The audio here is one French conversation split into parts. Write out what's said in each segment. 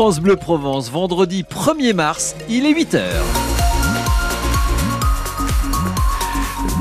France Bleu Provence, vendredi 1er mars, il est 8h.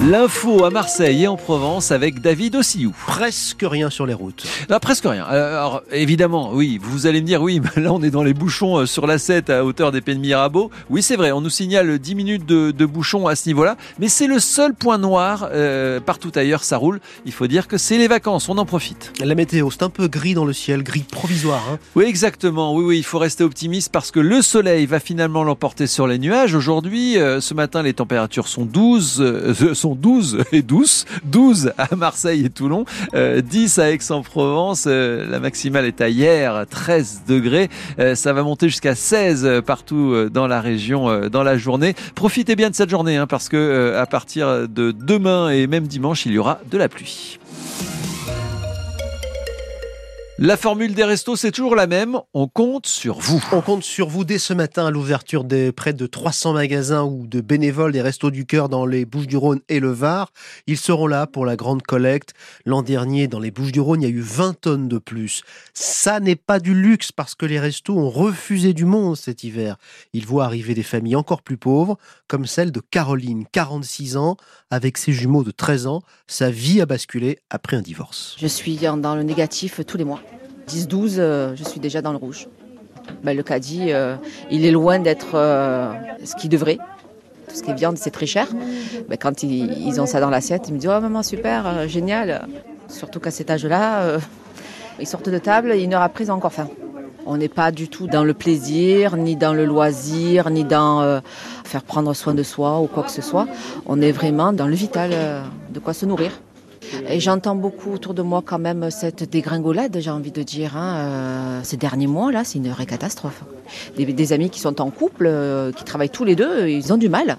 L'info à Marseille et en Provence avec David Ossiou. Presque rien sur les routes. Ah, presque rien. Alors évidemment, oui, vous allez me dire, oui, là on est dans les bouchons euh, sur la 7 à hauteur des Pays de Mirabeau. Oui, c'est vrai, on nous signale 10 minutes de, de bouchons à ce niveau-là, mais c'est le seul point noir. Euh, partout ailleurs, ça roule. Il faut dire que c'est les vacances, on en profite. La météo, c'est un peu gris dans le ciel, gris provisoire. Hein. Oui, exactement. Oui, oui, il faut rester optimiste parce que le soleil va finalement l'emporter sur les nuages. Aujourd'hui, euh, ce matin, les températures sont 12, euh, sont 12 et douces. 12 à Marseille et Toulon, euh, 10 à Aix-en-Provence. Euh, la maximale est à hier, 13 degrés. Euh, ça va monter jusqu'à 16 partout euh, dans la région euh, dans la journée. Profitez bien de cette journée hein, parce que euh, à partir de demain et même dimanche, il y aura de la pluie. La formule des restos, c'est toujours la même. On compte sur vous. On compte sur vous dès ce matin à l'ouverture des près de 300 magasins ou de bénévoles des Restos du Cœur dans les Bouches-du-Rhône et le Var. Ils seront là pour la grande collecte. L'an dernier, dans les Bouches-du-Rhône, il y a eu 20 tonnes de plus. Ça n'est pas du luxe parce que les restos ont refusé du monde cet hiver. Ils voient arriver des familles encore plus pauvres, comme celle de Caroline, 46 ans, avec ses jumeaux de 13 ans. Sa vie a basculé après un divorce. Je suis dans le négatif tous les mois. 10-12, euh, je suis déjà dans le rouge. Ben, le caddie, euh, il est loin d'être euh, ce qu'il devrait. Tout ce qui est viande, c'est très cher. Ben, quand ils, ont ça dans l'assiette, ils me disent Oh maman, super, génial. Surtout qu'à cet âge-là, ils sortent de table, et une heure après, encore faim. On n'est pas du tout dans le plaisir, ni dans le loisir, ni dans faire prendre soin de soi ou quoi que ce soit. On est vraiment dans le vital, de quoi se nourrir. Et j'entends beaucoup autour de moi quand même cette dégringolade, j'ai envie de dire. Hein. Euh, ces derniers mois, là, c'est une vraie catastrophe. Des, des amis qui sont en couple, euh, qui travaillent tous les deux, ils ont du mal.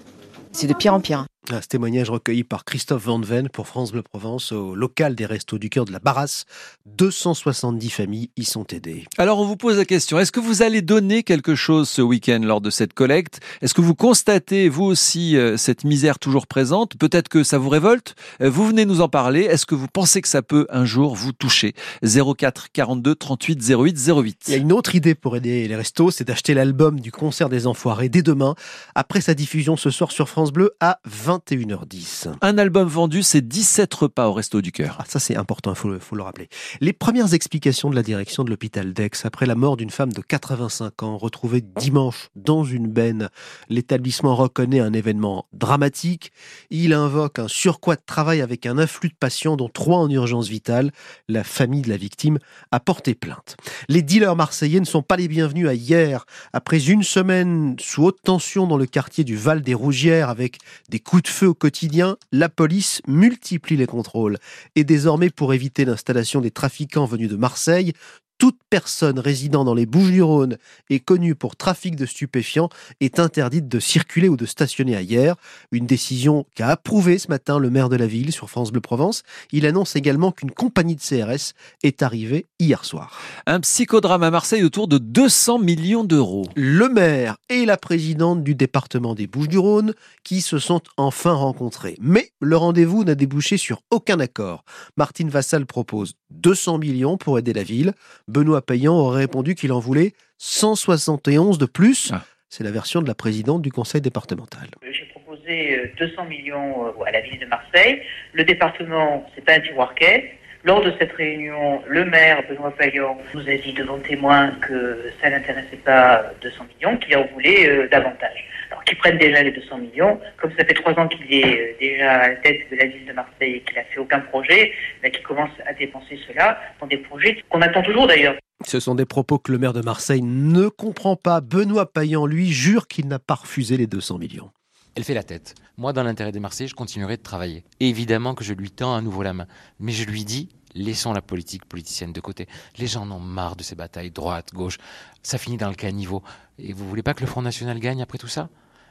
C'est de pire en pire. Ce témoignage recueilli par Christophe Van Ven pour France Bleu Provence au local des Restos du Cœur de la Barrasse. 270 familles y sont aidées. Alors on vous pose la question, est-ce que vous allez donner quelque chose ce week-end lors de cette collecte? Est-ce que vous constatez vous aussi euh, cette misère toujours présente? Peut-être que ça vous révolte? Euh, Vous venez nous en parler. Est-ce que vous pensez que ça peut un jour vous toucher? 04 42 38 08 08. Il y a une autre idée pour aider les restos, c'est d'acheter l'album du concert des Enfoirés dès demain, après sa diffusion ce soir sur France Bleu à 21h10. Un album vendu, c'est 17 repas au Resto du Cœur. Ah, ça c'est important, il faut, le- faut le rappeler. Les premières explications de la direction de l'hôpital d'Aix après la mort d'une femme de 85 ans retrouvée dimanche dans une benne. L'établissement reconnaît un événement dramatique. Il invoque un surcroît de travail avec un afflux de patients dont trois en urgence vitale. La famille de la victime a porté plainte. Les dealers marseillais ne sont pas les bienvenus à hier. Après une semaine sous haute tension dans le quartier du Val des Rougières avec des coups de feu au quotidien, la police multiplie les contrôles. Et désormais, pour éviter l'installation des trafiquants venus de Marseille, toute personne résidant dans les Bouches-du-Rhône et connue pour trafic de stupéfiants est interdite de circuler ou de stationner ailleurs. Une décision qu'a approuvée ce matin le maire de la ville sur France Bleu Provence. Il annonce également qu'une compagnie de CRS est arrivée hier soir. Un psychodrame à Marseille autour de 200 millions d'euros. Le maire et la présidente du département des Bouches-du-Rhône qui se sont enfin rencontrés. Mais le rendez-vous n'a débouché sur aucun accord. Martine Vassal propose 200 millions pour aider la ville. Benoît Payan aurait répondu qu'il en voulait 171 de plus. Ah. C'est la version de la présidente du conseil départemental. J'ai proposé euh, 200 millions euh, à la ville de Marseille. Le département, c'est pas un tiroirquet. Lors de cette réunion, le maire, Benoît Payan, nous a dit devant témoin que ça n'intéressait pas 200 millions, qu'il en voulait euh, davantage. Qu'ils prennent déjà les 200 millions, comme ça fait trois ans qu'il est euh, déjà à la tête de la ville de Marseille et qu'il a fait aucun projet, ben, qu'il commence à dépenser cela dans des projets qu'on attend toujours d'ailleurs. Ce sont des propos que le maire de Marseille ne comprend pas. Benoît Payan, lui, jure qu'il n'a pas refusé les 200 millions. Elle fait la tête. Moi, dans l'intérêt des Marseillais, je continuerai de travailler. Et évidemment que je lui tends à nouveau la main. Mais je lui dis, laissons la politique politicienne de côté. Les gens en ont marre de ces batailles droite, gauche. Ça finit dans le caniveau. Et vous voulez pas que le Front National gagne après tout ça?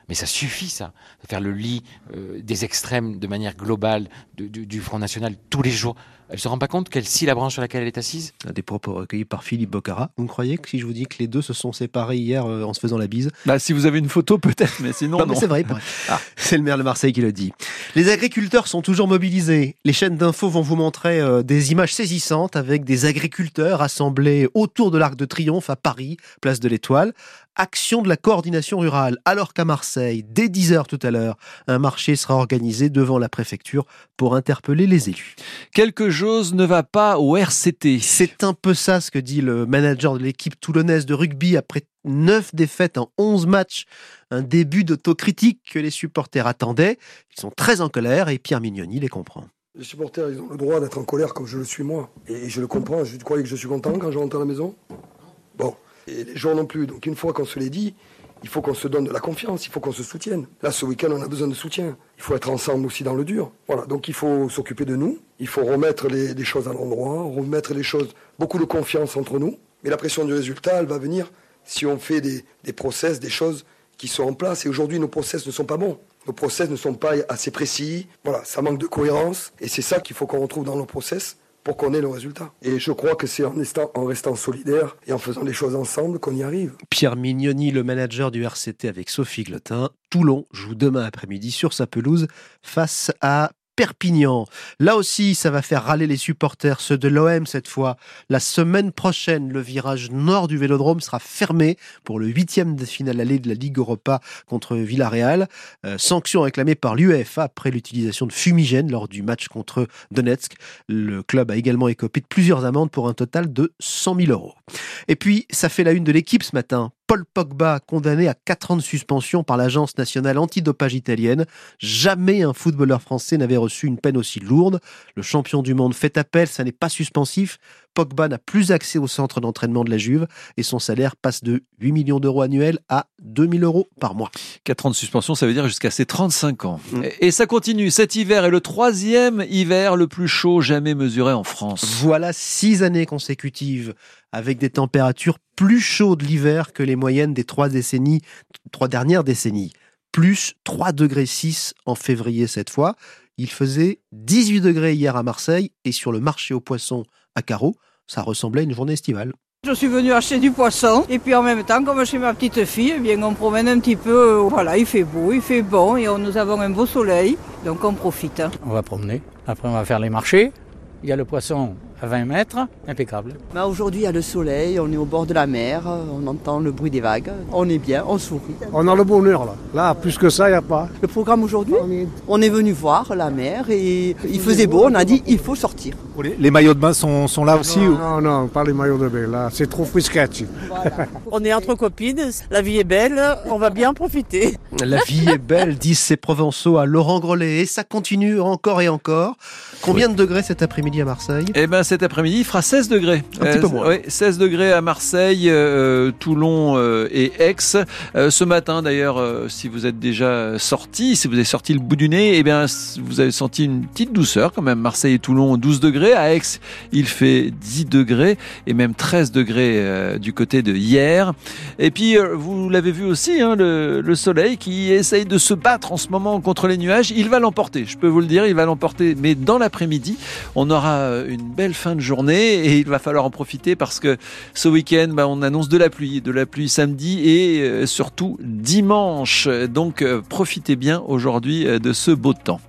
Mais ça suffit, ça, de faire le lit euh, des extrêmes de manière globale du Front National tous les jours. Elle se rend pas compte qu'elle scie la branche sur laquelle elle est assise? Des propos recueillis par Philippe Bocara. Vous me croyez que si je vous dis que les deux se sont séparés hier euh, en se faisant la bise? Bah, si vous avez une photo, peut-être, mais sinon. non, c'est vrai. Ah. C'est le maire de Marseille qui le dit. Les agriculteurs sont toujours mobilisés. Les chaînes d'infos vont vous montrer euh, des images saisissantes avec des agriculteurs assemblés autour de l'Arc de Triomphe à Paris, place de l'Étoile. Action de la coordination rurale. Alors qu'à Marseille, dès 10h tout à l'heure, un marché sera organisé devant la préfecture pour interpeller les élus. Quelque chose ne va pas au RCT. C'est un peu ça ce que dit le manager de l'équipe toulonnaise de rugby après neuf défaites en 11 matchs. Un début d'autocritique que les supporters attendaient. Ils sont très en colère et Pierre Mignoni les comprend. Les supporters, ils ont le droit d'être en colère comme je le suis moi. Et je le comprends. Je croyais que je suis content quand je rentre à la maison Bon, et les gens non plus. Donc une fois qu'on se l'est dit, il faut qu'on se donne de la confiance, il faut qu'on se soutienne. Là, ce week-end, on a besoin de soutien. Il faut être ensemble aussi dans le dur. Voilà, donc il faut s'occuper de nous, il faut remettre les, choses à l'endroit, remettre les choses, beaucoup de confiance entre nous. Mais la pression du résultat, elle va venir si on fait des, des process, des choses qui sont en place. Et aujourd'hui, nos process ne sont pas bons. Nos process ne sont pas assez précis. Voilà, ça manque de cohérence. Et c'est ça qu'il faut qu'on retrouve dans nos process pour qu'on ait le résultat. Et je crois que c'est en restant, solidaire et en faisant les choses ensemble qu'on y arrive. Pierre Mignoni, le manager du RCT avec Sophie Glotin. Toulon joue demain après-midi sur sa pelouse face à Perpignan. Là aussi, ça va faire râler les supporters, ceux de l'OM cette fois. La semaine prochaine, le virage nord du Vélodrome sera fermé pour le huitième de finale allée de la Ligue Europa contre Villarreal. Euh, sanction réclamée par l'UEFA après l'utilisation de fumigènes lors du match contre Donetsk. Le club a également écopé de plusieurs amendes pour un total de 100 000 euros. Et puis, ça fait la une de l'équipe ce matin. Paul Pogba, condamné à 4 ans de suspension par l'Agence nationale antidopage italienne. Jamais un footballeur français n'avait reçu une peine aussi lourde. Le champion du monde fait appel, ça n'est pas suspensif. Pogba n'a plus accès au centre d'entraînement de la Juve et son salaire passe de 8 millions d'euros annuels à 2000 euros par mois. 4 ans de suspension, ça veut dire jusqu'à ses 35 ans. Mm. Et ça continue. Cet hiver est le troisième hiver le plus chaud jamais mesuré en France. Voilà six années consécutives avec des températures plus chaudes l'hiver que les moyennes des trois décennies, trois dernières décennies. Plus 3 degrés 6 en février cette fois. Il faisait 18 degrés hier à Marseille et sur le marché aux poissons à Carreau, ça ressemblait à une journée estivale. Je suis venu acheter du poisson et puis en même temps, comme chez ma petite fille, eh bien on promène un petit peu. Euh, voilà, il fait beau, il fait bon et nous avons un beau soleil, donc on profite. On va promener. Après, on va faire les marchés. Il y a le poisson à 20 mètres, impeccable. Bah aujourd'hui, il y a le soleil, on est au bord de la mer, on entend le bruit des vagues, on est bien, on sourit. On a le bonheur là. Là, plus que ça, il n'y a pas. Le programme aujourd'hui, on est venu voir la mer et il faisait beau, on a dit il faut sortir. Les maillots de bain sont, sont là aussi Non, non, pas les maillots de bain, là, c'est trop frisquet. on est entre copines, la vie est belle, on va bien profiter. La vie est belle, disent ces Provençaux à Laurent Grellet, et ça continue encore et encore. Combien de degrés cet après-midi à Marseille? Eh ben cet après-midi, il fera 16 degrés. Un petit peu euh, moins. Oui, 16 degrés à Marseille, euh, Toulon euh, et Aix. ce matin, d'ailleurs, si vous êtes déjà sorti, si vous avez sorti le bout du nez, eh bien, vous avez senti une petite douceur quand même. Marseille et Toulon, 12 degrés. À Aix, il fait 10 degrés et même 13 degrés du côté de hier. Et puis, vous l'avez vu aussi, hein, le, le soleil qui essaye de se battre en ce moment contre les nuages. Il va l'emporter, je peux vous le dire, il va l'emporter. Mais dans l'après-midi, on aura une belle fin de journée et il va falloir en profiter parce que ce week-end, bah, on annonce de la pluie, de la pluie samedi et euh, surtout dimanche. Donc euh, profitez bien aujourd'hui euh, de ce beau temps.